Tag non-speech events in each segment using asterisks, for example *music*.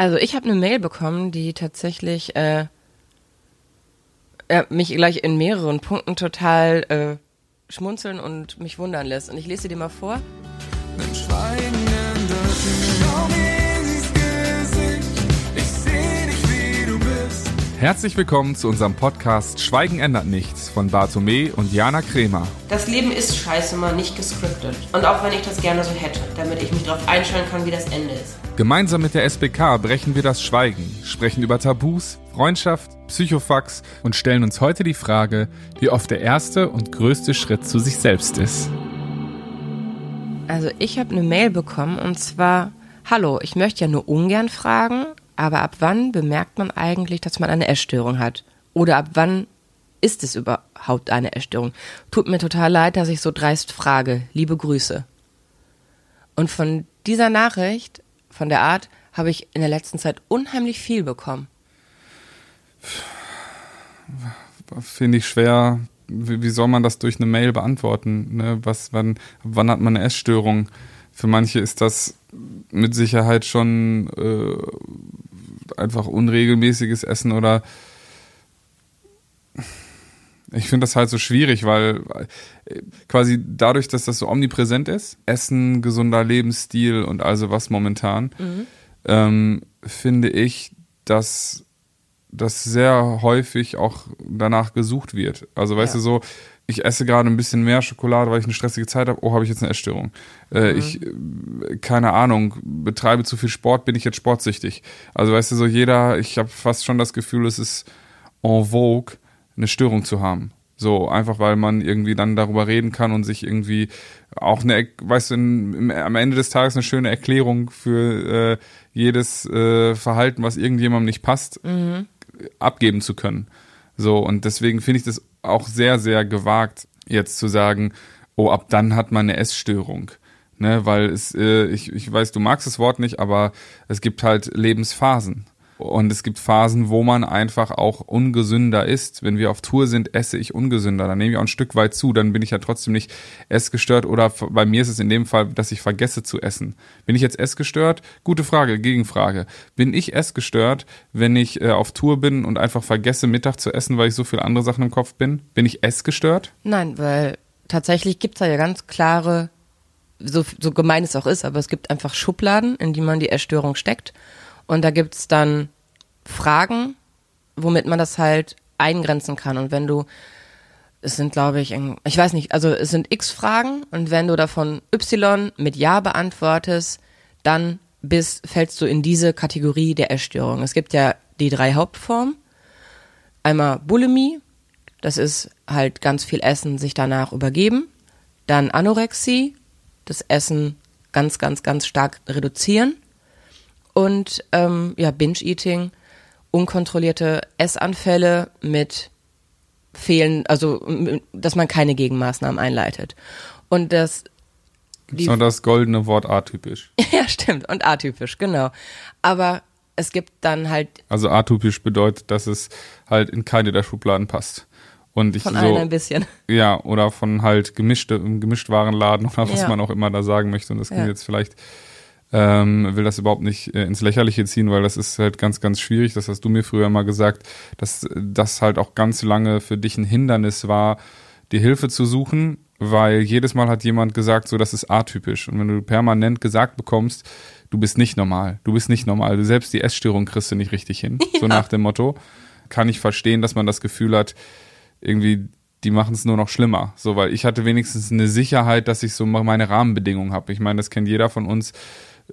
Also ich habe eine Mail bekommen, die tatsächlich äh, äh, mich gleich in mehreren Punkten total äh, schmunzeln und mich wundern lässt. Und ich lese sie dir mal vor. Wenn Herzlich willkommen zu unserem Podcast Schweigen ändert nichts von Bartome und Jana Kremer. Das Leben ist scheiße mal nicht gescriptet. Und auch wenn ich das gerne so hätte, damit ich mich darauf einstellen kann, wie das Ende ist. Gemeinsam mit der SBK brechen wir das Schweigen, sprechen über Tabus, Freundschaft, Psychofax und stellen uns heute die Frage, wie oft der erste und größte Schritt zu sich selbst ist. Also ich habe eine Mail bekommen und zwar, hallo, ich möchte ja nur ungern fragen, aber ab wann bemerkt man eigentlich, dass man eine Essstörung hat? Oder ab wann ist es überhaupt eine Essstörung? Tut mir total leid, dass ich so dreist frage. Liebe Grüße. Und von dieser Nachricht von der Art habe ich in der letzten Zeit unheimlich viel bekommen. Finde ich schwer. Wie, soll man das durch eine Mail beantworten? Ne? Was, wann, wann hat man eine Essstörung? Für manche ist das mit Sicherheit schon äh, einfach unregelmäßiges Essen oder ich finde das halt so schwierig, weil äh, quasi dadurch, dass das so omnipräsent ist, Essen, gesunder Lebensstil und also was momentan, mhm. ähm, finde ich, dass das sehr häufig auch danach gesucht wird. Also weißt ja. du so, ich esse gerade ein bisschen mehr Schokolade, weil ich eine stressige Zeit habe. Oh, habe ich jetzt eine Essstörung? Äh, mhm. Ich, keine Ahnung, betreibe zu viel Sport, bin ich jetzt sportsüchtig? Also weißt du so, jeder, ich habe fast schon das Gefühl, es ist en vogue, eine Störung zu haben. So, einfach weil man irgendwie dann darüber reden kann und sich irgendwie auch eine, weißt du, in, am Ende des Tages eine schöne Erklärung für äh, jedes äh, Verhalten, was irgendjemandem nicht passt, mhm. abgeben zu können. So, und deswegen finde ich das auch sehr, sehr gewagt, jetzt zu sagen, oh, ab dann hat man eine Essstörung. Ne, weil es, äh, ich, ich weiß, du magst das Wort nicht, aber es gibt halt Lebensphasen. Und es gibt Phasen, wo man einfach auch ungesünder ist. Wenn wir auf Tour sind, esse ich ungesünder. Dann nehme ich auch ein Stück weit zu. Dann bin ich ja trotzdem nicht essgestört. Oder bei mir ist es in dem Fall, dass ich vergesse zu essen. Bin ich jetzt essgestört? Gute Frage, Gegenfrage. Bin ich essgestört, wenn ich äh, auf Tour bin und einfach vergesse, Mittag zu essen, weil ich so viele andere Sachen im Kopf bin? Bin ich essgestört? Nein, weil tatsächlich gibt es da ja ganz klare, so, so gemein es auch ist, aber es gibt einfach Schubladen, in die man die Essstörung steckt. Und da gibt's dann Fragen, womit man das halt eingrenzen kann. Und wenn du, es sind glaube ich, ich weiß nicht, also es sind x Fragen und wenn du davon y mit ja beantwortest, dann bist, fällst du in diese Kategorie der Essstörung. Es gibt ja die drei Hauptformen. Einmal Bulimie, das ist halt ganz viel Essen, sich danach übergeben. Dann Anorexie, das Essen ganz, ganz, ganz stark reduzieren und ähm, ja, Binge-Eating, unkontrollierte Essanfälle mit fehlen, also dass man keine Gegenmaßnahmen einleitet. Und das die, so das goldene Wort atypisch. *laughs* ja, stimmt. Und atypisch, genau. Aber es gibt dann halt. Also atypisch bedeutet, dass es halt in keine der Schubladen passt. Und ich von so, allen ein bisschen. *laughs* Ja, oder von halt gemischte, Gemischtwarenladen oder was ja. man auch immer da sagen möchte. Und das klingt ja. jetzt vielleicht ähm, will das überhaupt nicht äh, ins Lächerliche ziehen, weil das ist halt ganz, ganz schwierig. Das hast du mir früher mal gesagt, dass das halt auch ganz lange für dich ein Hindernis war, dir Hilfe zu suchen, weil jedes Mal hat jemand gesagt, so das ist atypisch. Und wenn du permanent gesagt bekommst, du bist nicht normal, du bist nicht normal, du selbst die Essstörung kriegst du nicht richtig hin, ja. *laughs* so nach dem Motto, kann ich verstehen, dass man das Gefühl hat, irgendwie die machen es nur noch schlimmer. So, weil ich hatte wenigstens eine Sicherheit, dass ich so meine Rahmenbedingungen habe. Ich meine, das kennt jeder von uns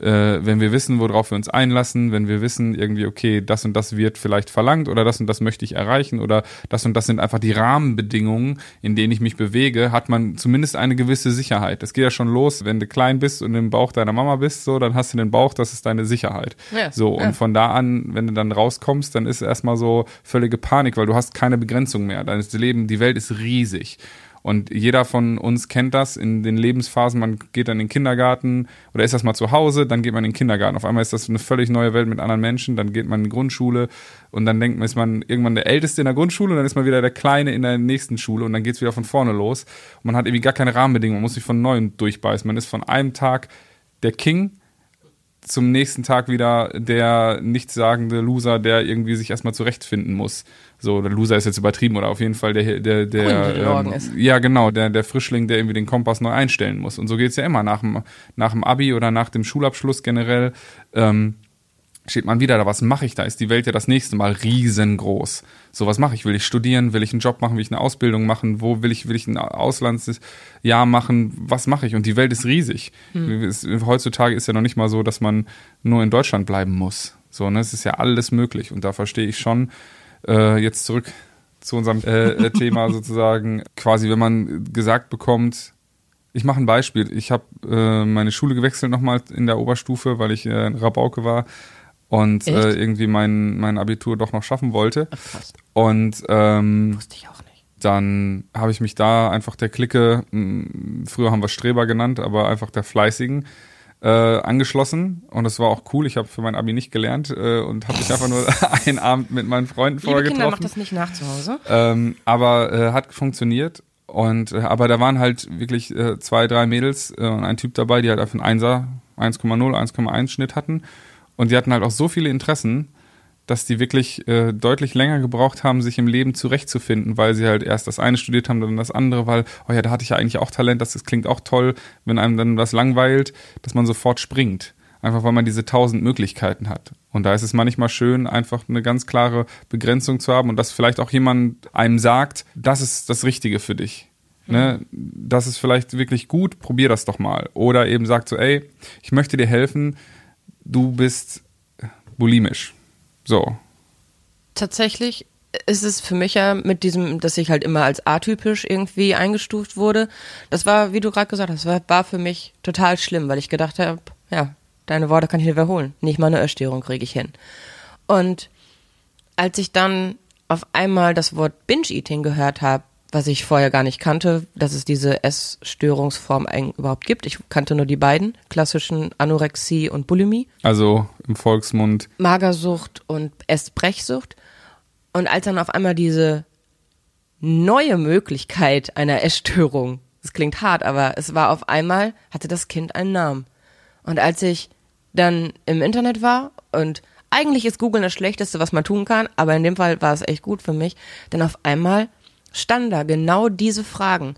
äh, wenn wir wissen, worauf wir uns einlassen, wenn wir wissen, irgendwie, okay, das und das wird vielleicht verlangt oder das und das möchte ich erreichen oder das und das sind einfach die Rahmenbedingungen, in denen ich mich bewege, hat man zumindest eine gewisse Sicherheit. Das geht ja schon los, wenn du klein bist und im Bauch deiner Mama bist, so, dann hast du den Bauch, das ist deine Sicherheit. Ja, so, und ja. von da an, wenn du dann rauskommst, dann ist erstmal so völlige Panik, weil du hast keine Begrenzung mehr. Dein Leben, die Welt ist riesig. Und jeder von uns kennt das in den Lebensphasen. Man geht dann in den Kindergarten oder ist erstmal zu Hause, dann geht man in den Kindergarten. Auf einmal ist das eine völlig neue Welt mit anderen Menschen. Dann geht man in die Grundschule und dann denkt man, ist man irgendwann der Älteste in der Grundschule und dann ist man wieder der Kleine in der nächsten Schule und dann geht es wieder von vorne los. Und man hat irgendwie gar keine Rahmenbedingungen, man muss sich von neuem durchbeißen. Man ist von einem Tag der King zum nächsten Tag wieder der nichtssagende Loser, der irgendwie sich erstmal zurechtfinden muss. So, der Loser ist jetzt übertrieben oder auf jeden Fall der, der, der, ähm, ist. ja genau, der, der Frischling, der irgendwie den Kompass neu einstellen muss. Und so geht's ja immer nach dem, nach dem Abi oder nach dem Schulabschluss generell. Ähm, steht man wieder da, was mache ich da? Ist die Welt ja das nächste Mal riesengroß. So, was mache ich? Will ich studieren? Will ich einen Job machen? Will ich eine Ausbildung machen? Wo will ich, will ich ein Auslandsjahr machen? Was mache ich? Und die Welt ist riesig. Es, heutzutage ist ja noch nicht mal so, dass man nur in Deutschland bleiben muss. So, ne? Es ist ja alles möglich. Und da verstehe ich schon, äh, jetzt zurück zu unserem äh, äh, Thema *laughs* sozusagen, quasi, wenn man gesagt bekommt, ich mache ein Beispiel. Ich habe äh, meine Schule gewechselt nochmal in der Oberstufe, weil ich äh, in Rabauke war und äh, irgendwie mein, mein Abitur doch noch schaffen wollte. Ach, krass. Und ähm, Wusste ich auch nicht. dann habe ich mich da einfach der Clique, mh, früher haben wir Streber genannt, aber einfach der Fleißigen, äh, angeschlossen. Und das war auch cool. Ich habe für mein Abi nicht gelernt äh, und habe mich einfach nur *laughs* *laughs* einen Abend mit meinen Freunden Liebe vorher Kinder, macht getroffen. das nicht nach zu Hause. Ähm, aber äh, hat funktioniert. Und äh, aber da waren halt wirklich äh, zwei, drei Mädels äh, und ein Typ dabei, die halt einfach einen Einser, 1,0, 1,1 Schnitt hatten. Und die hatten halt auch so viele Interessen, dass die wirklich äh, deutlich länger gebraucht haben, sich im Leben zurechtzufinden, weil sie halt erst das eine studiert haben, dann das andere, weil, oh ja, da hatte ich ja eigentlich auch Talent, das, das klingt auch toll, wenn einem dann was langweilt, dass man sofort springt. Einfach weil man diese tausend Möglichkeiten hat. Und da ist es manchmal schön, einfach eine ganz klare Begrenzung zu haben und dass vielleicht auch jemand einem sagt, das ist das Richtige für dich. Ne, das ist vielleicht wirklich gut, probier das doch mal. Oder eben sagt so, ey, ich möchte dir helfen, du bist bulimisch. So. Tatsächlich ist es für mich ja mit diesem, dass ich halt immer als atypisch irgendwie eingestuft wurde. Das war, wie du gerade gesagt hast, war, war für mich total schlimm, weil ich gedacht habe, ja, deine Worte kann ich nicht wiederholen. Nicht mal eine Essstörung kriege ich hin. Und als ich dann auf einmal das Wort Binge-Eating gehört habe, was ich vorher gar nicht kannte, dass es diese Essstörungsform überhaupt gibt. Ich kannte nur die beiden, klassischen Anorexie und Bulimie. Also im Volksmund Magersucht und Essbrechsucht. Und als dann auf einmal diese neue Möglichkeit einer Essstörung, das klingt hart, aber es war auf einmal, hatte das Kind einen Namen. Und als ich dann im Internet war und eigentlich ist Google das Schlechteste, was man tun kann, aber in dem Fall war es echt gut für mich, denn auf einmal standen da genau diese Fragen,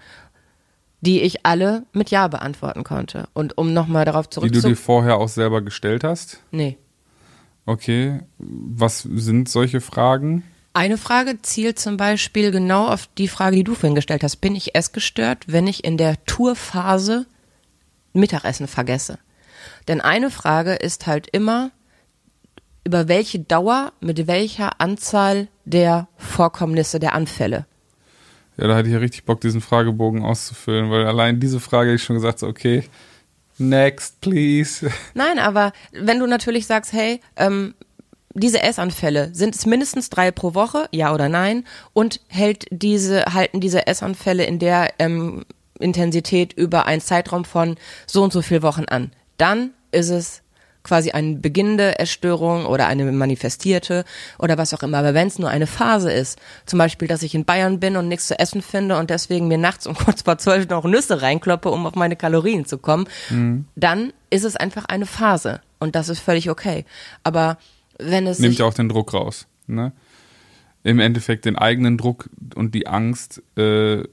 die ich alle mit Ja beantworten konnte. Und um nochmal darauf die du dir zurückzukommen. vorher auch selber gestellt hast. Nee. Okay. Was sind solche Fragen? Eine Frage zielt zum Beispiel genau auf die Frage, die du vorhin gestellt hast. Bin ich essgestört, wenn ich in der Tourphase Mittagessen vergesse? Denn eine Frage ist halt immer, über welche Dauer, mit welcher Anzahl der Vorkommnisse, der Anfälle. Ja, da hatte ich ja richtig Bock, diesen Fragebogen auszufüllen, weil allein diese Frage ich schon gesagt, so, okay, next, please. *laughs* Nein, aber wenn du natürlich sagst, hey, ähm, diese Essanfälle, sind es mindestens drei pro Woche, ja oder nein? Und hält diese, halten diese Essanfälle in der ähm, Intensität über einen Zeitraum von so und so viel Wochen an? Dann ist es quasi eine beginnende Essstörung oder eine manifestierte oder was auch immer. Aber wenn es nur eine Phase ist, zum Beispiel, dass ich in Bayern bin und nichts zu essen finde und deswegen mir nachts um *laughs* kurz vor zwölf noch Nüsse reinkloppe, um auf meine Kalorien zu kommen, dann ist es einfach eine Phase und das ist völlig okay. Aber wenn es Nimmt ja auch den Druck raus. Ne? Im Endeffekt den eigenen Druck und die Angst äh,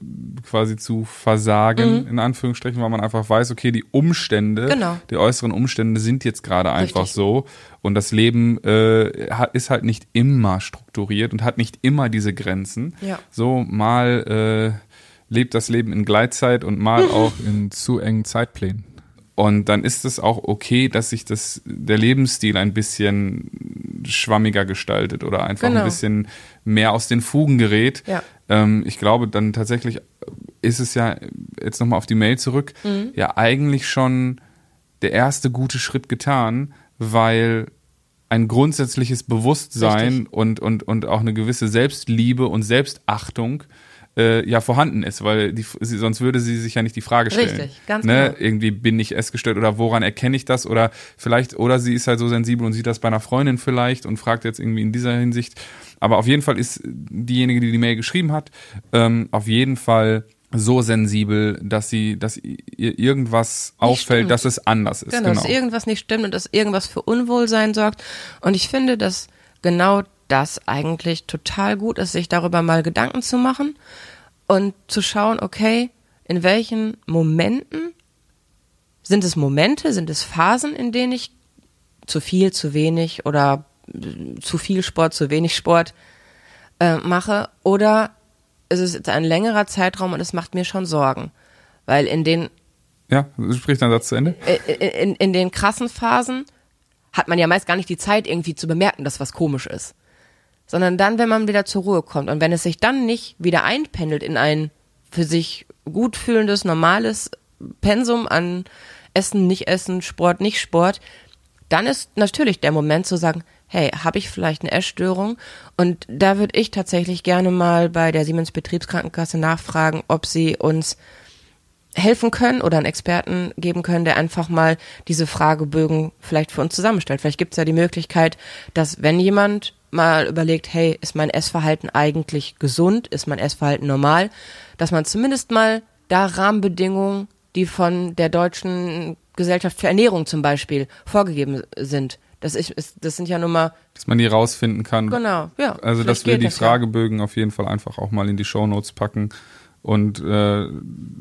quasi zu versagen, Mhm. in Anführungsstrichen, weil man einfach weiß, okay, die Umstände, Genau. die äußeren Umstände sind jetzt gerade einfach Richtig. so und das Leben äh, ist halt nicht immer strukturiert und hat nicht immer diese Grenzen. Ja. So mal äh, lebt das Leben in Gleitzeit und mal *laughs* auch in zu engen Zeitplänen. Und dann ist es auch okay, dass sich das, der Lebensstil ein bisschen schwammiger gestaltet oder einfach Genau. ein bisschen mehr aus den Fugen gerät. Ja. Ähm, ich glaube, dann tatsächlich ist es ja, jetzt nochmal auf die Mail zurück, Mhm. ja eigentlich schon der erste gute Schritt getan, weil ein grundsätzliches Bewusstsein Richtig. und, und, und auch eine gewisse Selbstliebe und Selbstachtung äh, ja vorhanden ist, weil die, sie, sonst würde sie sich ja nicht die Frage stellen. Richtig, ganz ne? genau. Irgendwie bin ich essgestört oder woran erkenne ich das oder vielleicht, oder sie ist halt so sensibel und sieht das bei einer Freundin vielleicht und fragt jetzt irgendwie in dieser Hinsicht. Aber auf jeden Fall ist diejenige, die die Mail geschrieben hat, ähm, auf jeden Fall so sensibel, dass sie, dass ihr irgendwas auffällt, stimmt. dass es anders ist. Genau, Genau. dass irgendwas nicht stimmt und dass irgendwas für Unwohlsein sorgt. Und ich finde, dass genau das eigentlich total gut ist, sich darüber mal Gedanken zu machen und zu schauen, okay, in welchen Momenten sind es Momente, sind es Phasen, in denen ich zu viel, zu wenig oder äh, zu viel Sport, zu wenig Sport äh, mache oder ist es jetzt ein längerer Zeitraum und es macht mir schon Sorgen. Weil in den ja, sprich deinen Satz zu Ende. in, in, in den krassen Phasen hat man ja meist gar nicht die Zeit, irgendwie zu bemerken, dass was komisch ist. Sondern dann, wenn man wieder zur Ruhe kommt und wenn es sich dann nicht wieder einpendelt in ein für sich gut fühlendes, normales Pensum an Essen, nicht Essen, Sport, nicht Sport, dann ist natürlich der Moment zu sagen, hey, habe ich vielleicht eine Essstörung? Und da würde ich tatsächlich gerne mal bei der Siemens Betriebskrankenkasse nachfragen, ob sie uns helfen können oder einen Experten geben können, der einfach mal diese Fragebögen vielleicht für uns zusammenstellt. Vielleicht gibt es ja die Möglichkeit, dass wenn jemand mal überlegt, hey, ist mein Essverhalten eigentlich gesund, ist mein Essverhalten normal, dass man zumindest mal da Rahmenbedingungen, die von der deutschen Gesellschaft für Ernährung zum Beispiel vorgegeben sind. Das, ist, das sind ja nun mal, Dass man die rausfinden kann. genau, ja. Also, dass wir die das ja. Fragebögen auf jeden Fall einfach auch mal in die Shownotes packen und äh,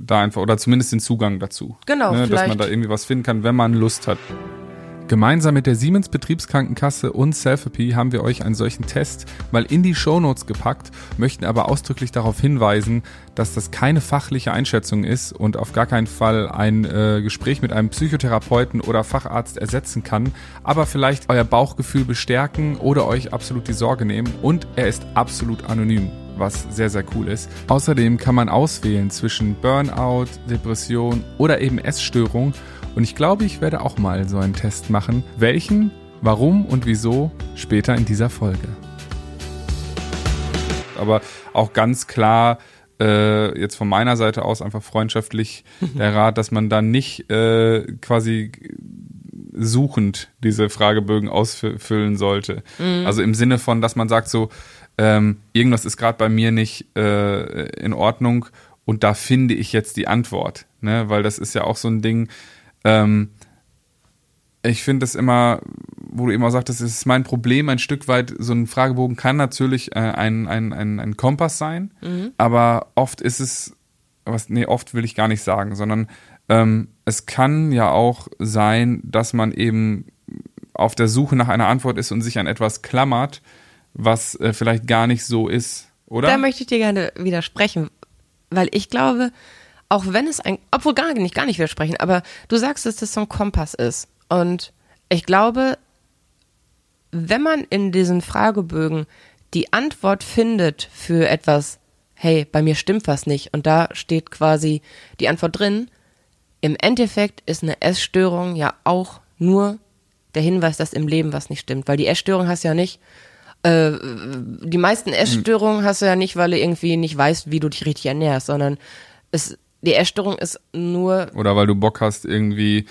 da einfach, oder zumindest den Zugang dazu. Genau, ne, Dass man da irgendwie was finden kann, wenn man Lust hat. Gemeinsam mit der Siemens Betriebskrankenkasse und Selfie haben wir euch einen solchen Test mal in die Shownotes gepackt, möchten aber ausdrücklich darauf hinweisen, dass das keine fachliche Einschätzung ist und auf gar keinen Fall ein äh, Gespräch mit einem Psychotherapeuten oder Facharzt ersetzen kann, aber vielleicht euer Bauchgefühl bestärken oder euch absolut die Sorge nehmen und er ist absolut anonym was sehr, sehr cool ist. Außerdem kann man auswählen zwischen Burnout, Depression oder eben Essstörung. Und ich glaube, ich werde auch mal so einen Test machen. Welchen, warum und wieso später in dieser Folge. Aber auch ganz klar, äh, jetzt von meiner Seite aus einfach freundschaftlich *laughs* der Rat, dass man dann nicht äh, quasi suchend diese Fragebögen ausfüllen sollte. Also im Sinne von, dass man sagt so, ähm, irgendwas ist gerade bei mir nicht äh, in Ordnung und da finde ich jetzt die Antwort, ne? Weil das ist ja auch so ein Ding. Ähm, ich finde es immer, wo du immer sagtest, es ist mein Problem ein Stück weit. So ein Fragebogen kann natürlich äh, ein, ein, ein, ein Kompass sein, aber oft ist es, was, nee, oft will ich gar nicht sagen, sondern ähm, es kann ja auch sein, dass man eben auf der Suche nach einer Antwort ist und sich an etwas klammert, was äh, vielleicht gar nicht so ist, oder? Da möchte ich dir gerne widersprechen, weil ich glaube, auch wenn es ein, obwohl gar nicht, gar nicht widersprechen, aber du sagst, dass das so ein Kompass ist. Und ich glaube, wenn man in diesen Fragebögen die Antwort findet für etwas, hey, bei mir stimmt was nicht, und da steht quasi die Antwort drin, im Endeffekt ist eine Essstörung ja auch nur der Hinweis, dass im Leben was nicht stimmt, weil die Essstörung hast ja nicht, äh, die meisten Essstörungen hast du ja nicht, weil du irgendwie nicht weißt, wie du dich richtig ernährst, sondern es, die Essstörung ist nur, Oder weil du Bock hast, irgendwie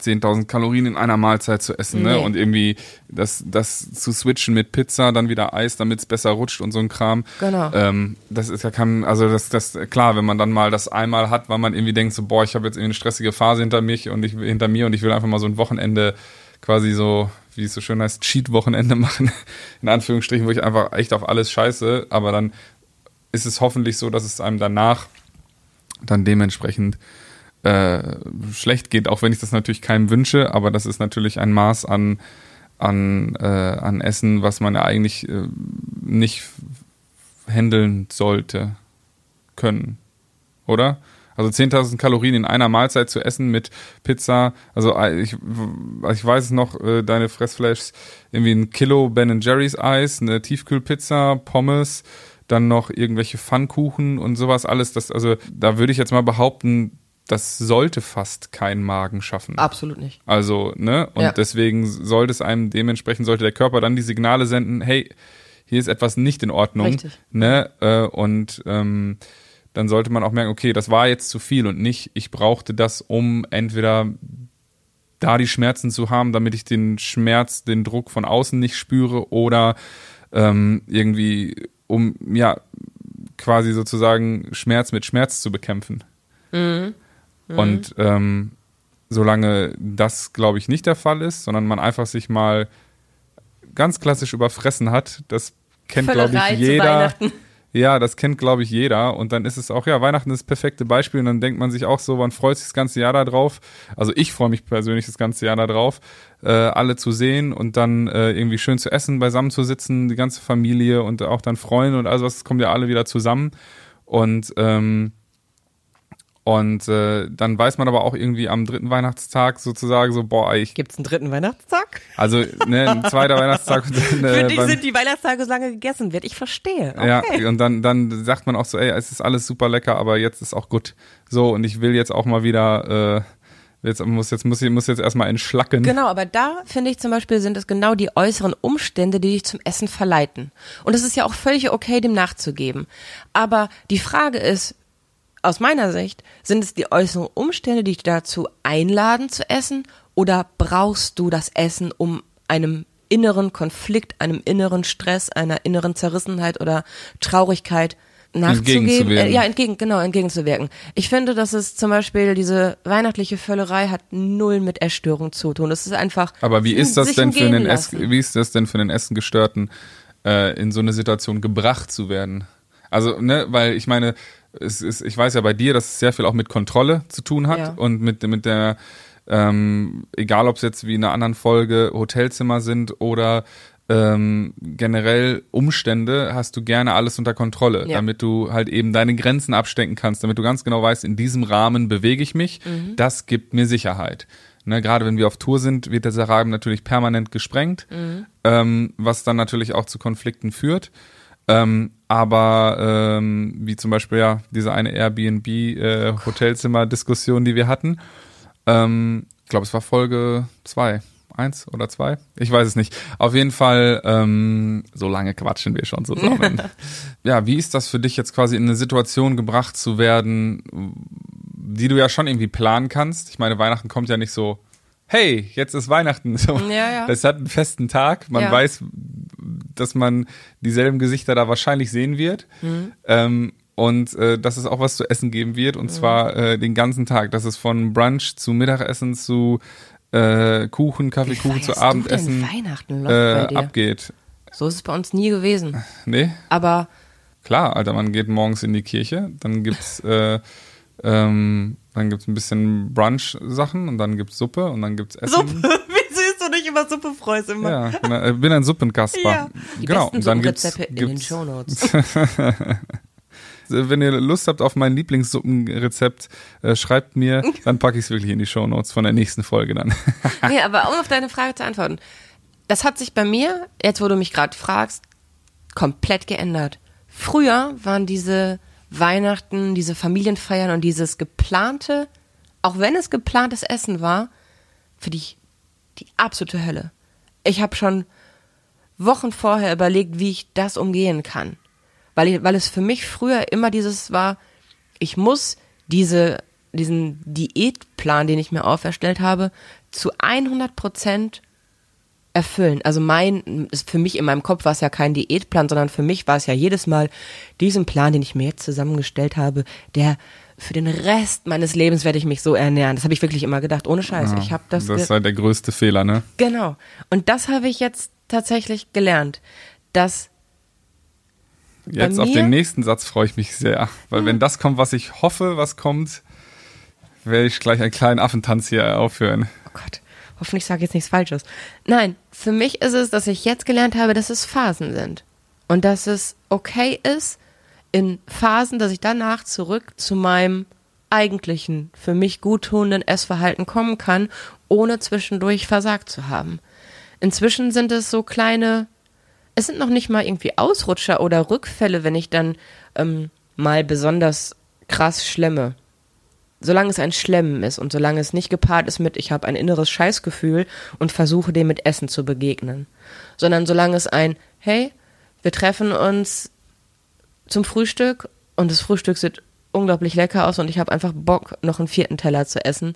10.000 Kalorien in einer Mahlzeit zu essen, ne? Nee. Und irgendwie das, das zu switchen mit Pizza, dann wieder Eis, damit es besser rutscht und so ein Kram. Genau. Ähm, das ist ja kann, also das, das, klar, wenn man dann mal das einmal hat, weil man irgendwie denkt, so, boah, ich habe jetzt irgendwie eine stressige Phase hinter mich und ich hinter mir und ich will einfach mal so ein Wochenende quasi so, wie es so schön heißt, Cheat-Wochenende *laughs* machen, in Anführungsstrichen, wo ich einfach echt auf alles scheiße, aber dann ist es hoffentlich so, dass es einem danach dann dementsprechend äh, schlecht geht, auch wenn ich das natürlich keinem wünsche, aber das ist natürlich ein Maß an, an, äh, an Essen, was man ja eigentlich äh, nicht handeln sollte können. Oder? Also 10.000 Kalorien in einer Mahlzeit zu essen mit Pizza, also äh, ich, ich weiß es noch, äh, deine Fressflashs, irgendwie ein Kilo Ben Jerry's Eis, eine Tiefkühlpizza, Pommes, dann noch irgendwelche Pfannkuchen und sowas alles. Das, also da würde ich jetzt mal behaupten, das sollte fast keinen Magen schaffen. absolut nicht. Also, ne? Und Ja. deswegen sollte es einem, dementsprechend sollte der Körper dann die Signale senden, hey, hier ist etwas nicht in Ordnung. Richtig. Ne? Äh, und ähm, dann sollte man auch merken, okay, das war jetzt zu viel und nicht, ich brauchte das, um entweder da die Schmerzen zu haben, damit ich den Schmerz, den Druck von außen nicht spüre oder ähm, irgendwie um ja quasi sozusagen Schmerz mit Schmerz zu bekämpfen. Mhm. Und ähm, solange das, glaube ich, nicht der Fall ist, sondern man einfach sich mal ganz klassisch überfressen hat, das kennt, glaube ich, jeder. Ja, das kennt, glaube ich, jeder. Und dann ist es auch, ja, Weihnachten ist das perfekte Beispiel. Und dann denkt man sich auch so, man freut sich das ganze Jahr da drauf. Also ich freue mich persönlich das ganze Jahr da drauf, äh, alle zu sehen und dann äh, irgendwie schön zu essen, beisammen zu sitzen, die ganze Familie und auch dann Freunde und also was, kommen ja alle wieder zusammen. Und ähm, und äh, dann weiß man aber auch irgendwie am dritten Weihnachtstag sozusagen so, boah, ich, Gibt es einen dritten Weihnachtstag? also ne, ein zweiter Weihnachtstag und dann, Für äh, dich beim- sind die Weihnachtstage so lange gegessen wird. Ich verstehe. Okay. Ja, und dann, dann sagt man auch so, ey, es ist alles super lecker, aber jetzt ist auch gut. So, und ich will jetzt auch mal wieder, äh, jetzt muss jetzt, muss ich, muss jetzt erstmal entschlacken. Genau, aber da finde ich zum Beispiel sind es genau die äußeren Umstände, die dich zum Essen verleiten. Und es ist ja auch völlig okay, dem nachzugeben. Aber die Frage ist, aus meiner Sicht, sind es die äußeren Umstände, die dich dazu einladen zu essen, oder brauchst du das Essen, um einem inneren Konflikt, einem inneren Stress, einer inneren Zerrissenheit oder Traurigkeit nachzugeben? Äh, ja, entgegen, genau, entgegenzuwirken. Ich finde, dass es zum Beispiel diese weihnachtliche Völlerei hat null mit Essstörung zu tun. Es ist einfach. Aber wie ist das denn für einen Ess, wie ist das denn für einen Essengestörten, äh, in so eine Situation gebracht zu werden? Also, ne, weil ich meine, es ist, ich weiß ja bei dir, dass es sehr viel auch mit Kontrolle zu tun hat Ja. und mit, mit der, ähm, egal ob es jetzt wie in einer anderen Folge Hotelzimmer sind oder ähm, generell Umstände, hast du gerne alles unter Kontrolle, Ja. damit du halt eben deine Grenzen abstecken kannst, damit du ganz genau weißt, in diesem Rahmen bewege ich mich, Mhm. das gibt mir Sicherheit. Ne, gerade wenn wir auf Tour sind, wird dieser Rahmen natürlich permanent gesprengt, Mhm. ähm, was dann natürlich auch zu Konflikten führt. Ähm, aber ähm, wie zum Beispiel ja diese eine Airbnb-Hotelzimmer-Diskussion, die wir hatten. Ähm, ich glaube, es war Folge zwei, eins oder zwei. Ich weiß es nicht. Auf jeden Fall, ähm, so lange quatschen wir schon zusammen. *laughs* ja, wie ist das für dich jetzt quasi in eine Situation gebracht zu werden, die du ja schon irgendwie planen kannst? Ich meine, Weihnachten kommt ja nicht so, hey, jetzt ist Weihnachten. So, Ja, ja. Das hat einen festen Tag. Man Ja. weiß, dass man dieselben Gesichter da wahrscheinlich sehen wird. Mhm. Ähm, und äh, dass es auch was zu essen geben wird. Und Mhm. zwar äh, den ganzen Tag. Dass es von Brunch zu Mittagessen zu äh, Kuchen, Kaffeekuchen zu Abendessen äh, abgeht. So ist es bei uns nie gewesen. Nee? Aber Klar, Alter, man geht morgens in die Kirche, dann gibt's *laughs* äh, ähm, dann gibt's ein bisschen Brunch-Sachen und dann gibt's Suppe und dann gibt's Essen. Suppe. Immer Suppe freust immer? Ja, na, äh, bin ein Suppenkasper. Ja. Die genau. besten Und dann gibt's, in den gibt's, Shownotes. *laughs* wenn ihr Lust habt auf mein Lieblingssuppenrezept, äh, schreibt mir, *laughs* dann packe ich es wirklich in die Shownotes von der nächsten Folge dann. *laughs* nee, aber um auf deine Frage zu antworten. Das hat sich bei mir, jetzt wo du mich gerade fragst, komplett geändert. Früher waren diese Weihnachten, diese Familienfeiern und dieses geplante, auch wenn es geplantes Essen war, für dich die absolute Hölle. Ich habe schon Wochen vorher überlegt, wie ich das umgehen kann. Weil, weil es für mich früher immer dieses war, ich muss diese, diesen Diätplan, den ich mir auferstellt habe, zu 100 Prozent erfüllen. Also mein, für mich in meinem Kopf war es ja kein Diätplan, sondern für mich war es ja jedes Mal diesen Plan, den ich mir jetzt zusammengestellt habe, der für den Rest meines Lebens werde ich mich so ernähren. Das habe ich wirklich immer gedacht, ohne Scheiß. ich habe das, das ist halt der größte Fehler, ne? Genau. Und das habe ich jetzt tatsächlich gelernt, dass Jetzt auf den nächsten Satz freue ich mich sehr. Weil wenn das kommt, was ich hoffe, was kommt, werde ich gleich einen kleinen Affentanz hier aufhören. oh Gott, hoffentlich sage ich jetzt nichts Falsches. Nein, für mich ist es, dass ich jetzt gelernt habe, dass es Phasen sind. Und dass es okay ist, in Phasen, dass ich danach zurück zu meinem eigentlichen, für mich guttunenden Essverhalten kommen kann, ohne zwischendurch versagt zu haben. Inzwischen sind es so kleine, es sind noch nicht mal irgendwie Ausrutscher oder Rückfälle, wenn ich dann ähm, mal besonders krass schlemme. Solange es ein Schlemmen ist und solange es nicht gepaart ist mit, ich habe ein inneres Scheißgefühl und versuche dem mit Essen zu begegnen. Sondern solange es ein, hey, wir treffen uns zum Frühstück und das Frühstück sieht unglaublich lecker aus und ich habe einfach Bock, noch einen vierten Teller zu essen,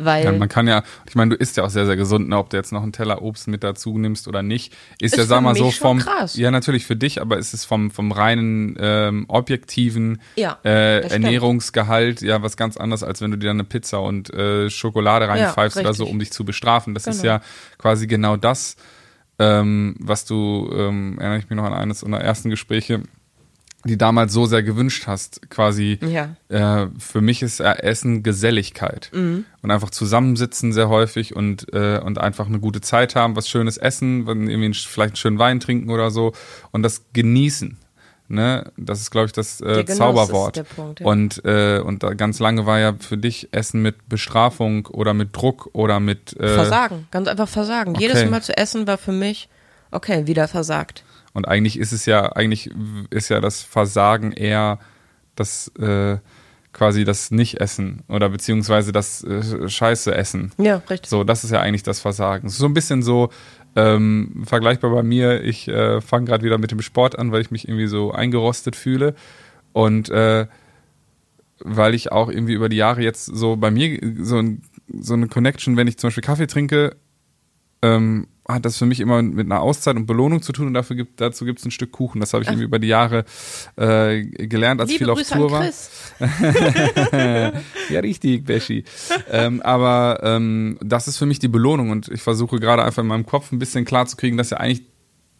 Weil Ja, man kann ja, ich meine, du isst ja auch sehr, sehr gesund, ne? ob du jetzt noch einen Teller Obst mit dazu nimmst oder nicht. Ist, Ist ja, sag mal so vom, krass. ja natürlich für dich, aber ist es vom, vom reinen ähm, objektiven Ja, äh. Ernährungsgehalt ja was ganz anderes, als wenn du dir dann eine Pizza und äh, Schokolade reinpfeifst oder so, um dich zu bestrafen. Das ist Genau. ja quasi genau das, ähm, was du, ähm, erinnere ich mich noch an eines unserer ersten Gespräche, die damals so sehr gewünscht hast, quasi Ja. äh, für mich ist äh, Essen Geselligkeit Mhm. und einfach zusammensitzen sehr häufig und äh, und einfach eine gute Zeit haben, was schönes essen, wenn irgendwie vielleicht einen schönen Wein trinken oder so und das genießen. Ne, das ist glaube ich das äh, Zauberwort. ist der Punkt, ja. Und äh, und da ganz lange war ja für dich Essen mit Bestrafung oder mit Druck oder mit äh, Versagen, ganz einfach Versagen. Okay. Jedes Mal zu essen war für mich, okay, wieder versagt. Und eigentlich ist es ja, eigentlich ist ja das Versagen eher das äh, quasi das Nicht-Essen oder beziehungsweise das äh, Scheiße-Essen. Ja, richtig. So, das ist ja eigentlich das Versagen. So ein bisschen so ähm, vergleichbar bei mir. Ich äh, fange gerade wieder mit dem Sport an, weil ich mich irgendwie so eingerostet fühle. Und äh, weil ich auch irgendwie über die Jahre jetzt so bei mir so, ein, so eine Connection, wenn ich zum Beispiel Kaffee trinke, ähm, hat das für mich immer mit einer Auszeit und Belohnung zu tun und dafür gibt, dazu gibt es ein Stück Kuchen. Das habe ich irgendwie über die Jahre äh, gelernt, als ich Liebe viel auf Grüße Tour an war. *laughs* Ja, richtig, Beschi. ähm, aber ähm, das ist für mich die Belohnung und ich versuche gerade einfach in meinem Kopf ein bisschen klar zu kriegen, dass ja eigentlich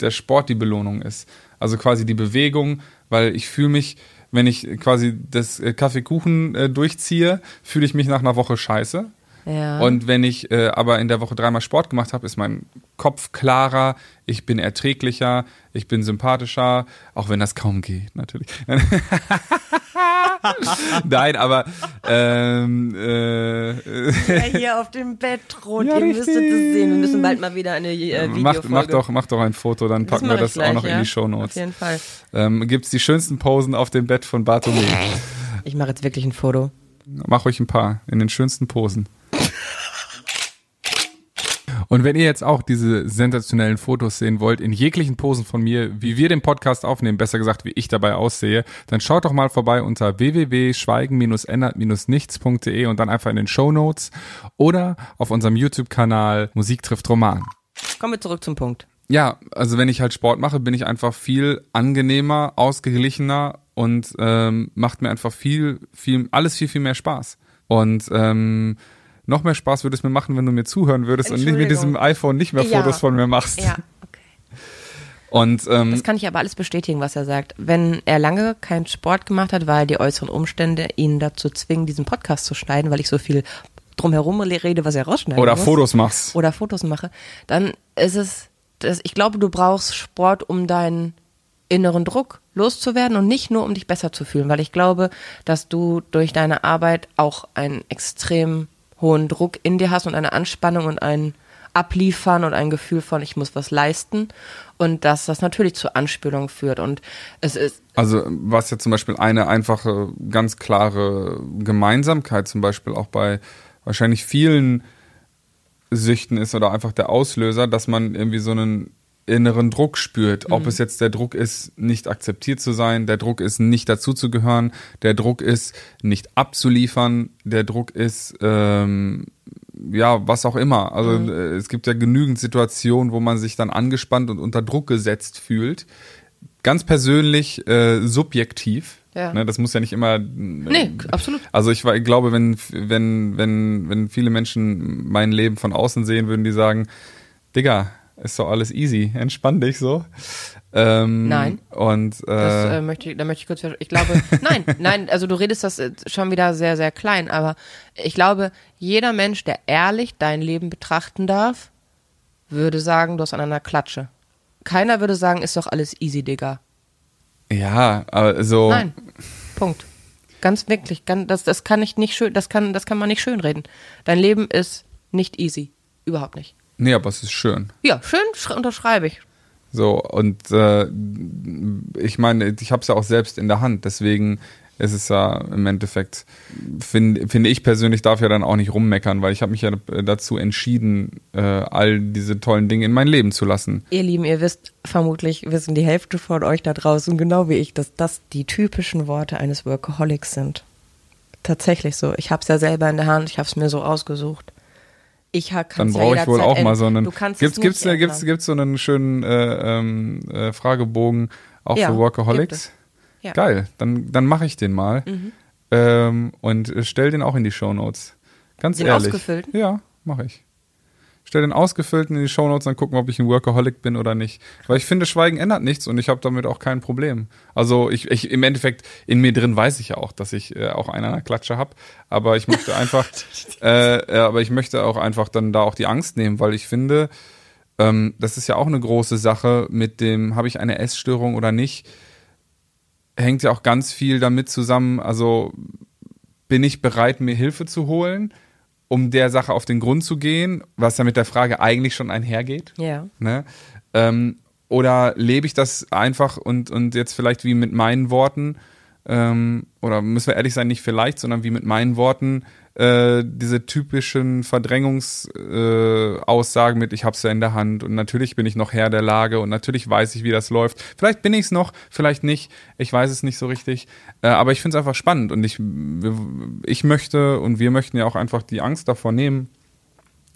der Sport die Belohnung ist. Also quasi die Bewegung, weil ich fühle mich, wenn ich quasi das äh, Kaffeekuchen äh, durchziehe, fühle ich mich nach einer Woche scheiße. Ja. Und wenn ich äh, aber in der Woche dreimal Sport gemacht habe, ist mein Kopf klarer, ich bin erträglicher, ich bin sympathischer, auch wenn das kaum geht, natürlich. *laughs* Nein, aber ähm, äh, Ja, hier auf dem Bett rot. Ja, Ihr müsstet richtig. es sehen. Wir müssen bald mal wieder eine äh, mach, Videofolge. mach, doch, mach doch ein Foto, dann Das packen mach wir das auch noch gleich, in ja. die Shownotes. Auf jeden Fall. Ähm, gibt's die schönsten Posen auf dem Bett von Bartolomé. Ich mache jetzt wirklich ein Foto. Mach euch ein paar in den schönsten Posen. Und wenn ihr jetzt auch diese sensationellen Fotos sehen wollt, in jeglichen Posen von mir, wie wir den Podcast aufnehmen, besser gesagt, wie ich dabei aussehe, dann schaut doch mal vorbei unter www.schweigen-ändert-nichts.de und dann einfach in den Show Notes oder auf unserem YouTube-Kanal Musik trifft Roman. Kommen wir zurück zum Punkt. Ja, also wenn ich halt Sport mache, bin ich einfach viel angenehmer, ausgeglichener und ähm, macht mir einfach viel, viel, alles viel, viel mehr Spaß. Und ähm, noch mehr Spaß würde es mir machen, wenn du mir zuhören würdest und nicht mit diesem iPhone nicht mehr Ja. Fotos von mir machst. Ja, okay. Und ähm, Das kann ich aber alles bestätigen, was er sagt. Wenn er lange keinen Sport gemacht hat, weil die äußeren Umstände ihn dazu zwingen, diesen Podcast zu schneiden, weil ich so viel drumherum rede, was er rausschneiden oder muss. Fotos machst. oder Fotos mache, dann ist es, das, ich glaube, du brauchst Sport, um deinen inneren Druck loszuwerden und nicht nur, um dich besser zu fühlen, weil ich glaube, dass du durch deine Arbeit auch einen extrem hohen Druck in dir hast und eine Anspannung und ein Abliefern und ein Gefühl von, ich muss was leisten und dass das natürlich zu Anspülung führt. Und es ist, Also was ja zum Beispiel eine einfache, ganz klare Gemeinsamkeit zum Beispiel auch bei wahrscheinlich vielen Süchten ist oder einfach der Auslöser, dass man irgendwie so einen inneren Druck spürt. Ob es jetzt der Druck ist, nicht akzeptiert zu sein, der Druck ist, nicht dazuzugehören, der Druck ist, nicht abzuliefern, der Druck ist, ähm, ja, was auch immer. Also äh, es gibt ja genügend Situationen, wo man sich dann angespannt und unter Druck gesetzt fühlt. Ganz persönlich, äh, subjektiv. Ja. Ne, das muss ja nicht immer. nee, absolut. Also ich, ich glaube, wenn, wenn, wenn, wenn viele Menschen mein Leben von außen sehen, würden die sagen, Digga, ist doch alles easy, entspann dich so. Ähm, Nein. Und Das äh, äh, möchte ich, da möchte ich kurz, ich glaube, *laughs* nein, nein, also du redest das äh, schon wieder sehr, sehr klein, aber ich glaube, jeder Mensch, der ehrlich dein Leben betrachten darf, würde sagen, du hast an einer Klatsche. Keiner würde sagen, ist doch alles easy, Digga. ja, aber so. Nein. Punkt. Ganz wirklich, ganz, das, das kann ich nicht schön, das kann, das kann man nicht schönreden. Dein Leben ist nicht easy. Überhaupt nicht. Nee, aber es ist schön. Ja, schön sch- unterschreibe ich. So, und äh, ich meine, ich habe es ja auch selbst in der Hand, deswegen ist es ja im Endeffekt, find, finde ich persönlich, darf ja dann auch nicht rummeckern, weil ich habe mich ja dazu entschieden, äh, all diese tollen Dinge in mein Leben zu lassen. Ihr Lieben, ihr wisst, vermutlich wissen die Hälfte von euch da draußen, genau wie ich, dass das die typischen Worte eines Workaholics sind. tatsächlich so. Ich habe es ja selber in der Hand, ich habe es mir so ausgesucht. Ich kann Dann ja brauche ich wohl auch mal ändern. so einen. Du kannst Gibt's es gibt's ne, gibt's ändern. gibt's so einen schönen äh, ähm, äh, Fragebogen auch Ja, für Workaholics? Ja. Mhm. Geil, dann dann mache ich den mal ähm, und äh, stell den auch in die Shownotes. Ganz Den ehrlich. ausgefüllten? Ja, mache ich. Stell den ausgefüllten in die Shownotes, dann gucken, ob ich ein Workaholic bin oder nicht. Weil ich finde, Schweigen ändert nichts und ich habe damit auch kein Problem. Also ich, ich im Endeffekt, in mir drin weiß ich ja auch, dass ich äh, auch der Klatsche habe. Aber ich möchte einfach, *laughs* äh, äh, aber ich möchte auch einfach dann da auch die Angst nehmen, weil ich finde, ähm, das ist ja auch eine große Sache mit dem, habe ich eine Essstörung oder nicht, hängt ja auch ganz viel damit zusammen, also bin ich bereit, mir Hilfe zu holen, um der Sache auf den Grund zu gehen, was ja mit der Frage eigentlich schon einhergeht. Ja. Ne? Ähm, oder lebe ich das einfach und, und jetzt vielleicht wie mit meinen Worten, ähm, oder müssen wir ehrlich sein, nicht vielleicht, sondern wie mit meinen Worten, äh, diese typischen Verdrängungsaussagen äh, mit, ich hab's ja in der Hand und natürlich bin ich noch Herr der Lage und natürlich weiß ich, wie das läuft. Vielleicht bin ich's noch, vielleicht nicht, ich weiß es nicht so richtig, äh, aber ich finde es einfach spannend und ich, ich möchte und wir möchten ja auch einfach die Angst davor nehmen,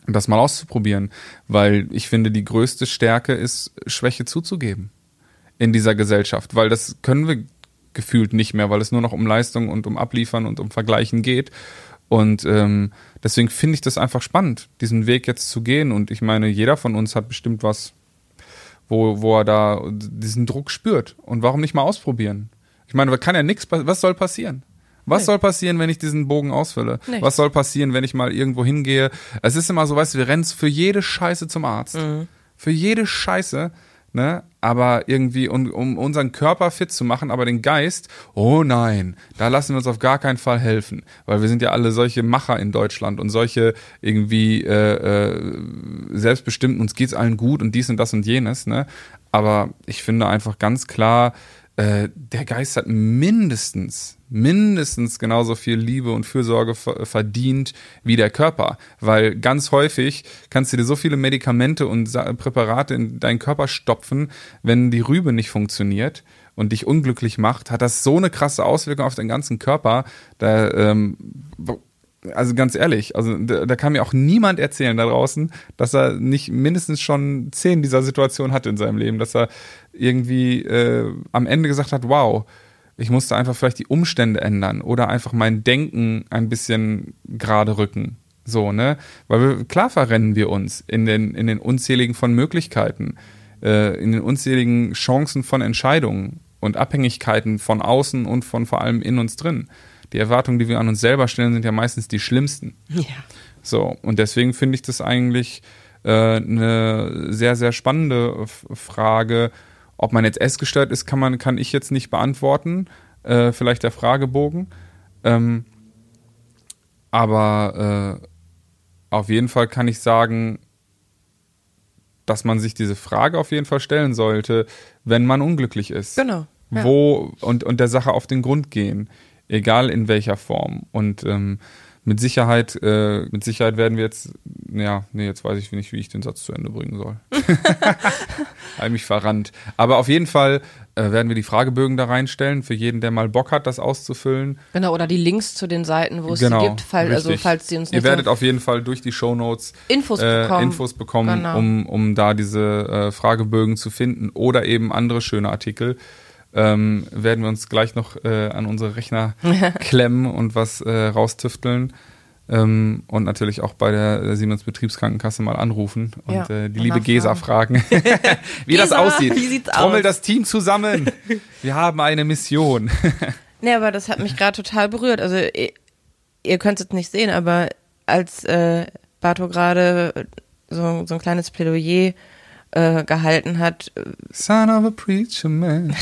das mal auszuprobieren, weil ich finde, die größte Stärke ist, Schwäche zuzugeben in dieser Gesellschaft, weil das können wir gefühlt nicht mehr, weil es nur noch um Leistung und um Abliefern und um Vergleichen geht. Und ähm, deswegen finde ich das einfach spannend, diesen Weg jetzt zu gehen. Und ich meine, jeder von uns hat bestimmt was, wo, wo er da diesen Druck spürt. Und warum nicht mal ausprobieren? Ich meine, kann ja nichts, was soll passieren? Was Nee. soll passieren, wenn ich diesen Bogen ausfülle? Nichts. Was soll passieren, wenn ich mal irgendwo hingehe? Es ist immer so, weißt du, wir rennen für jede Scheiße zum Arzt. Für jede Scheiße, ne? Aber irgendwie, um, um unseren Körper fit zu machen, aber den Geist, oh nein, da lassen wir uns auf gar keinen Fall helfen. Weil wir sind ja alle solche Macher in Deutschland und solche irgendwie äh, äh, selbstbestimmt, uns geht's allen gut und dies und das und jenes, ne? Aber ich finde einfach ganz klar, äh, der Geist hat mindestens, mindestens genauso viel Liebe und Fürsorge ver verdient wie der Körper. Weil ganz häufig kannst du dir so viele Medikamente und Präparate in deinen Körper stopfen, wenn die Rübe nicht funktioniert und dich unglücklich macht, hat das so eine krasse Auswirkung auf den ganzen Körper. Da, ähm, also ganz ehrlich, also da, da kann mir auch niemand erzählen da draußen, dass er nicht mindestens schon zehn dieser Situationen hatte in seinem Leben, dass er irgendwie äh, am Ende gesagt hat, wow, ich musste einfach vielleicht die Umstände ändern oder einfach mein Denken ein bisschen gerade rücken. So, ne? Weil wir, klar verrennen wir uns in den, in den unzähligen von Möglichkeiten, äh, in den unzähligen Chancen von Entscheidungen und Abhängigkeiten von außen und von vor allem in uns drin. Die Erwartungen, die wir an uns selber stellen, sind ja meistens die schlimmsten. Ja. So, und deswegen finde ich das eigentlich äh, eine sehr, sehr spannende Frage. Ob man jetzt essgestört ist, kann man, kann ich jetzt nicht beantworten. Äh, vielleicht der Fragebogen. Ähm, aber äh, auf jeden Fall kann ich sagen, dass man sich diese Frage auf jeden Fall stellen sollte, wenn man unglücklich ist. Genau. Ja. Wo und, und der Sache auf den Grund gehen, egal in welcher Form. Und ähm, mit Sicherheit, äh, mit Sicherheit werden wir jetzt, ja, nee, jetzt weiß ich nicht, wie ich den Satz zu Ende bringen soll. *laughs* Habe mich verrannt. Aber auf jeden Fall äh, werden wir die Fragebögen da reinstellen, für jeden, der mal Bock hat, das auszufüllen. Genau, oder die Links zu den Seiten, wo es genau, sie gibt, fall, also falls sie uns Ihr nicht werdet so auf jeden Fall durch die Shownotes Infos äh, bekommen. Infos bekommen, Genau. um, um da diese äh, Fragebögen zu finden oder eben andere schöne Artikel. Ähm, werden wir uns gleich noch äh, an unsere Rechner *laughs* klemmen und was äh, raustüfteln. Ähm, und natürlich auch bei der äh, Siemens Betriebskrankenkasse mal anrufen und Ja, äh, die liebe Gesa fragen, *laughs* wie das Gesa, aussieht. wie sieht's Trommel aus? das Team zusammen. Wir haben eine Mission. *laughs* Nee, aber das hat mich gerade total berührt. Also ihr, ihr könnt es jetzt nicht sehen, aber als äh, Bato gerade so, so ein kleines Plädoyer äh, gehalten hat, Son of a preacher man.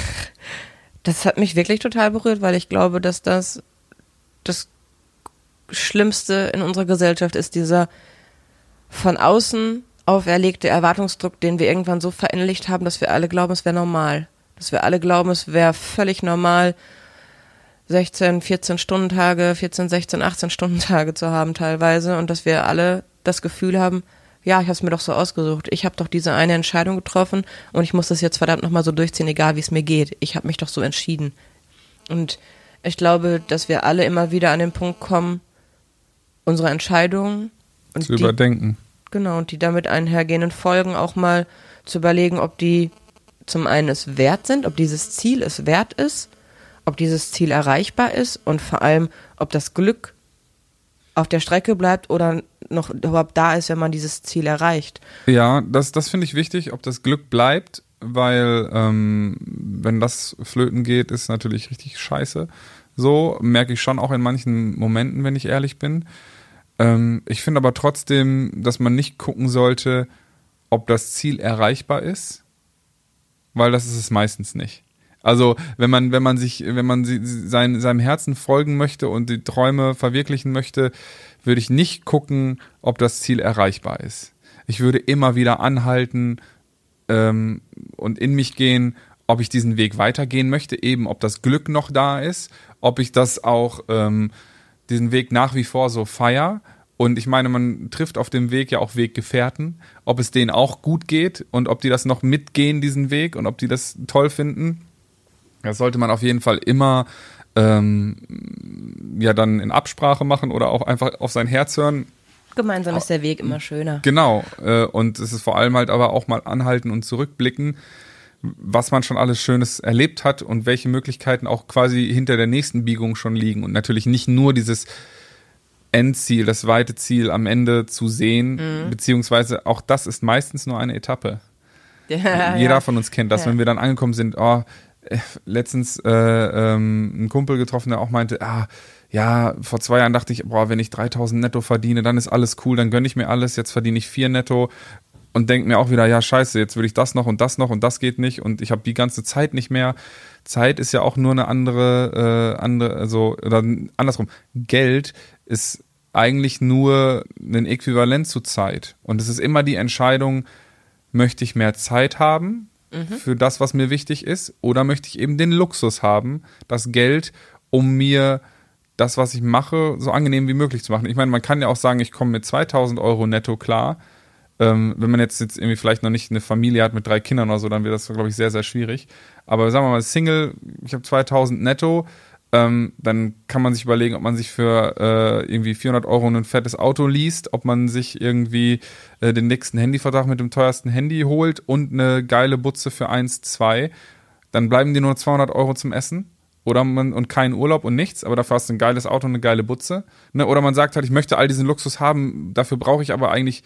*laughs* das hat mich wirklich total berührt, weil ich glaube, dass das das Schlimmste in unserer Gesellschaft ist, dieser von außen auferlegte Erwartungsdruck, den wir irgendwann so verinnerlicht haben, dass wir alle glauben, es wäre normal. Dass wir alle glauben, es wäre völlig normal, 16, 14 Stunden Tage, 14, 16, 18 Stunden Tage zu haben teilweise und dass wir alle das Gefühl haben, ja, ich habe es mir doch so ausgesucht. Ich habe doch diese eine Entscheidung getroffen und ich muss das jetzt verdammt nochmal so durchziehen, egal wie es mir geht. Ich habe mich doch so entschieden. Und Ich glaube, dass wir alle immer wieder an den Punkt kommen, unsere Entscheidungen und Zu die, überdenken. genau und die damit einhergehenden Folgen auch mal zu überlegen, ob die zum einen es wert sind, ob dieses Ziel es wert ist, ob dieses Ziel erreichbar ist und vor allem, ob das Glück auf der Strecke bleibt oder noch überhaupt da ist, wenn man dieses Ziel erreicht. Ja, das, das finde ich wichtig, ob das Glück bleibt, weil ähm, wenn das flöten geht, ist natürlich richtig scheiße. So merke ich schon auch in manchen Momenten, wenn ich ehrlich bin. Ähm, ich finde aber trotzdem, dass man nicht gucken sollte, ob das Ziel erreichbar ist, weil das ist es meistens nicht. Also wenn man, wenn man sich, wenn man sie, sein, seinem Herzen folgen möchte und die Träume verwirklichen möchte, würde ich nicht gucken, ob das Ziel erreichbar ist. Ich würde immer wieder anhalten ähm, und in mich gehen, ob ich diesen Weg weitergehen möchte, eben ob das Glück noch da ist, ob ich das auch ähm, diesen Weg nach wie vor so feier. Und ich meine, man trifft auf dem Weg ja auch Weggefährten, ob es denen auch gut geht und ob die das noch mitgehen, diesen Weg, und ob die das toll finden. Das sollte man auf jeden Fall immer ähm, ja dann in Absprache machen oder auch einfach auf sein Herz hören. Gemeinsam ist der Weg immer schöner. Genau. Äh, und es ist vor allem halt aber auch mal anhalten und zurückblicken, was man schon alles Schönes erlebt hat und welche Möglichkeiten auch quasi hinter der nächsten Biegung schon liegen. Und natürlich nicht nur dieses Endziel, das weite Ziel am Ende zu sehen, Mhm. beziehungsweise auch das ist meistens nur eine Etappe. *laughs* Ja, Jeder ja. von uns kennt das, Ja. wenn wir dann angekommen sind, oh, letztens äh, ähm, einen Kumpel getroffen, der auch meinte, ah, ja, vor zwei Jahren dachte ich, boah, wenn ich 3000 netto verdiene, dann ist alles cool, dann gönne ich mir alles, jetzt verdiene ich vier netto und denke mir auch wieder, ja, scheiße, jetzt will ich das noch und das noch und das geht nicht und ich habe die ganze Zeit nicht mehr. Zeit ist ja auch nur eine andere, äh, andere, also, oder andersrum, Geld ist eigentlich nur ein Äquivalent zu Zeit. Und es ist immer die Entscheidung, möchte ich mehr Zeit haben für das, was mir wichtig ist, oder möchte ich eben den Luxus haben, das Geld, um mir das, was ich mache, so angenehm wie möglich zu machen. Ich meine, man kann ja auch sagen, ich komme mit 2000 Euro netto klar. Ähm, wenn man jetzt, jetzt irgendwie vielleicht noch nicht eine Familie hat mit drei Kindern oder so, dann wird das, glaube ich, sehr, sehr schwierig. Aber sagen wir mal, Single, ich habe 2000 netto, ähm, dann kann man sich überlegen, ob man sich für äh, irgendwie 400 Euro ein fettes Auto liest, ob man sich irgendwie äh, den nächsten Handyvertrag mit dem teuersten Handy holt und eine geile Butze für 1, 2. Dann bleiben dir nur 200 Euro zum Essen. Oder man, und kein Urlaub und nichts, aber dafür hast du ein geiles Auto und eine geile Butze. Ne? Oder man sagt halt, ich möchte all diesen Luxus haben, dafür brauche ich aber eigentlich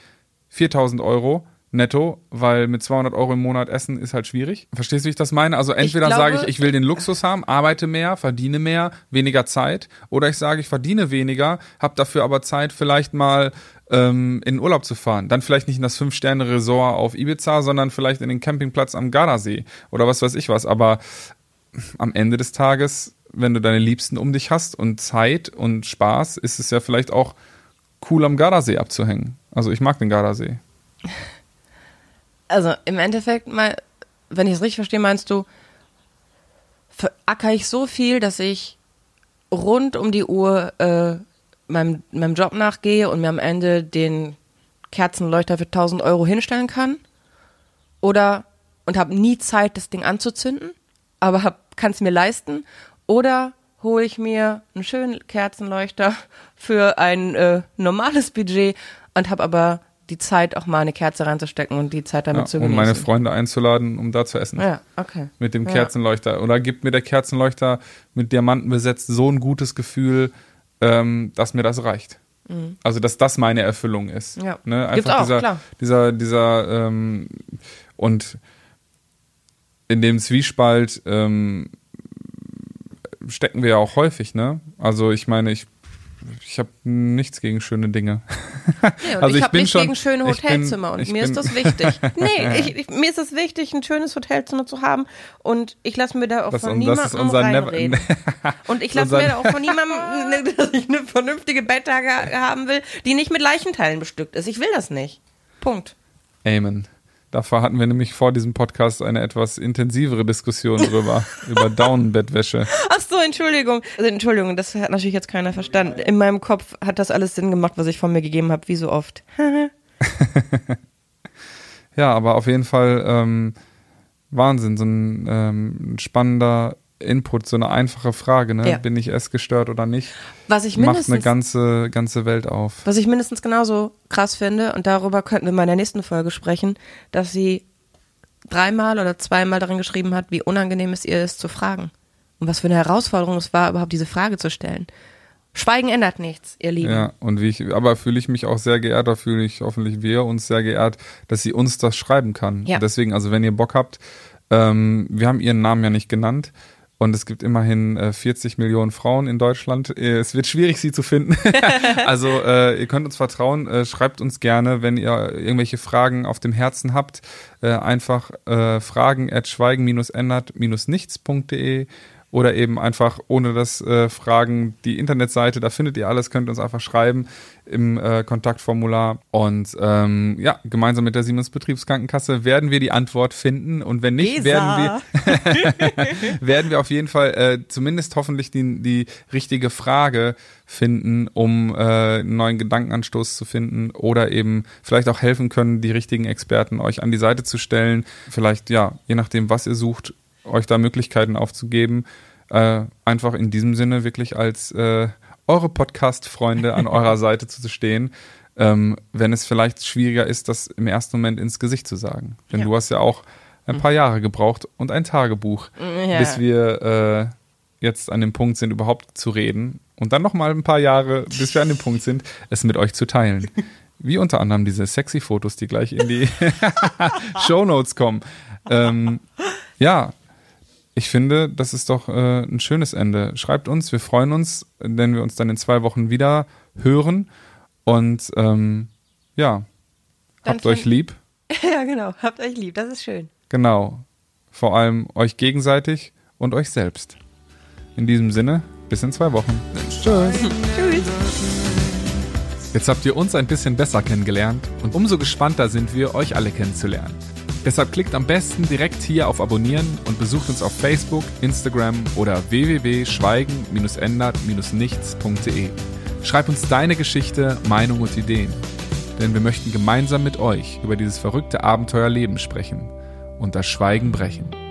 4000 Euro netto, weil mit 200 Euro im Monat essen ist halt schwierig. Verstehst du, wie ich das meine? Also entweder glaube- sage ich, ich will den Luxus haben, arbeite mehr, verdiene mehr, weniger Zeit. Oder ich sage, ich verdiene weniger, habe dafür aber Zeit, vielleicht mal ähm, in den Urlaub zu fahren. Dann vielleicht nicht in das Fünf-Sterne-Resort auf Ibiza, sondern vielleicht in den Campingplatz am Gardasee oder was weiß ich was. Aber am Ende des Tages, wenn du deine Liebsten um dich hast und Zeit und Spaß, ist es ja vielleicht auch cool am Gardasee abzuhängen. Also ich mag den Gardasee. *laughs* Also im Endeffekt mal, wenn ich es richtig verstehe, meinst du, veracker ich so viel, dass ich rund um die Uhr äh, meinem, meinem Job nachgehe und mir am Ende den Kerzenleuchter für 1000 Euro hinstellen kann? Oder und habe nie Zeit, das Ding anzuzünden, aber kann es mir leisten? Oder hole ich mir einen schönen Kerzenleuchter *laughs* für ein äh, normales Budget und habe aber die Zeit, auch mal eine Kerze reinzustecken und die Zeit damit Ja, zu genießen. meine Freunde einzuladen, um da zu essen. Ja, okay. Mit dem Ja. Kerzenleuchter. Oder gibt mir der Kerzenleuchter mit Diamanten besetzt so ein gutes Gefühl, ähm, dass mir das reicht. Also, dass das meine Erfüllung ist. Mhm. Ja. Ne? Gibt's Einfach auch, dieser, klar. dieser, dieser, ähm, und in dem Zwiespalt ähm, stecken wir ja auch häufig, ne? Also, ich meine, ich, ich habe nichts gegen schöne Dinge. Nee, und *laughs* Also ich, ich habe bin nichts schon- gegen schöne ich bin- Hotelzimmer und mir ist das wichtig. *laughs* Nee, ich, ich, mir ist es wichtig, ein schönes Hotelzimmer zu haben und ich lasse mir da auch Das- von niemandem ist unser Never- reinreden. *laughs* Und ich lasse mir da auch von niemandem, dass ich eine vernünftige Betttage haben will, die nicht mit Leichenteilen bestückt ist. Ich will das nicht. Punkt. Amen. Dafür hatten wir nämlich vor diesem Podcast eine etwas intensivere Diskussion drüber, *laughs* über Daunenbettwäsche. Ach so, Entschuldigung. Also, Entschuldigung, das hat natürlich jetzt keiner verstanden. In meinem Kopf hat das alles Sinn gemacht, was ich von mir gegeben habe, wie so oft. *laughs* Ja, aber auf jeden Fall ähm, Wahnsinn, so ein ähm, spannender Input, so eine einfache Frage, ne? Ja. Bin ich essgestört oder nicht? Was ich Macht eine ganze, ganze Welt auf. Was ich mindestens genauso krass finde, und darüber könnten wir mal in der nächsten Folge sprechen, dass sie dreimal oder zweimal darin geschrieben hat, wie unangenehm es ihr ist zu fragen. Und was für eine Herausforderung es war, überhaupt diese Frage zu stellen. Schweigen ändert nichts, ihr Lieben. Ja, und wie ich, aber fühle ich mich auch sehr geehrt, da fühle ich hoffentlich wir uns sehr geehrt, dass sie uns das schreiben kann. Ja. Deswegen, also wenn ihr Bock habt, ähm, wir haben ihren Namen ja nicht genannt. Und es gibt immerhin äh, 40 Millionen Frauen in Deutschland. Äh, Es wird schwierig, sie zu finden. *laughs* also äh, ihr könnt uns vertrauen. Äh, schreibt uns gerne, wenn ihr irgendwelche Fragen auf dem Herzen habt. Äh, einfach äh, fragen at schweigen-ändert-nichts.de oder eben einfach ohne das äh, Fragen die Internetseite, da findet ihr alles, könnt uns einfach schreiben im äh, Kontaktformular. Und ähm, ja, gemeinsam mit der Siemens Betriebskrankenkasse werden wir die Antwort finden. Und wenn nicht, werden wir *laughs* werden wir auf jeden Fall äh, zumindest hoffentlich die, die richtige Frage finden, um äh, einen neuen Gedankenanstoß zu finden oder eben vielleicht auch helfen können, die richtigen Experten euch an die Seite zu stellen. Vielleicht, ja, je nachdem, was ihr sucht, euch da Möglichkeiten aufzugeben. Äh, einfach in diesem Sinne wirklich als äh, eure Podcast-Freunde an eurer *laughs* Seite zu stehen. Ähm, wenn es vielleicht schwieriger ist, das im ersten Moment ins Gesicht zu sagen. Denn Ja. du hast ja auch ein paar Jahre gebraucht und ein Tagebuch, Ja. bis wir äh, jetzt an dem Punkt sind, überhaupt zu reden. Und dann noch mal ein paar Jahre, bis wir an dem Punkt sind, es mit euch zu teilen. Wie unter anderem diese sexy Fotos, die gleich in die *laughs* *laughs* Shownotes kommen. Ähm, ja, ich finde, das ist doch äh, ein schönes Ende. Schreibt uns, wir freuen uns, wenn wir uns dann in zwei Wochen wieder hören. Und ähm, ja, Dann habt euch lieb. *laughs* ja, genau. Habt euch lieb, das ist schön. Genau. Vor allem euch gegenseitig und euch selbst. In diesem Sinne, bis in zwei Wochen. Tschüss. Tschüss. Jetzt habt ihr uns ein bisschen besser kennengelernt und umso gespannter sind wir, euch alle kennenzulernen. Deshalb klickt am besten direkt hier auf Abonnieren und besucht uns auf Facebook, Instagram oder www.schweigen-ändert-nichts.de. Schreib uns deine Geschichte, Meinung und Ideen. Denn wir möchten gemeinsam mit euch über dieses verrückte Abenteuerleben sprechen und das Schweigen brechen.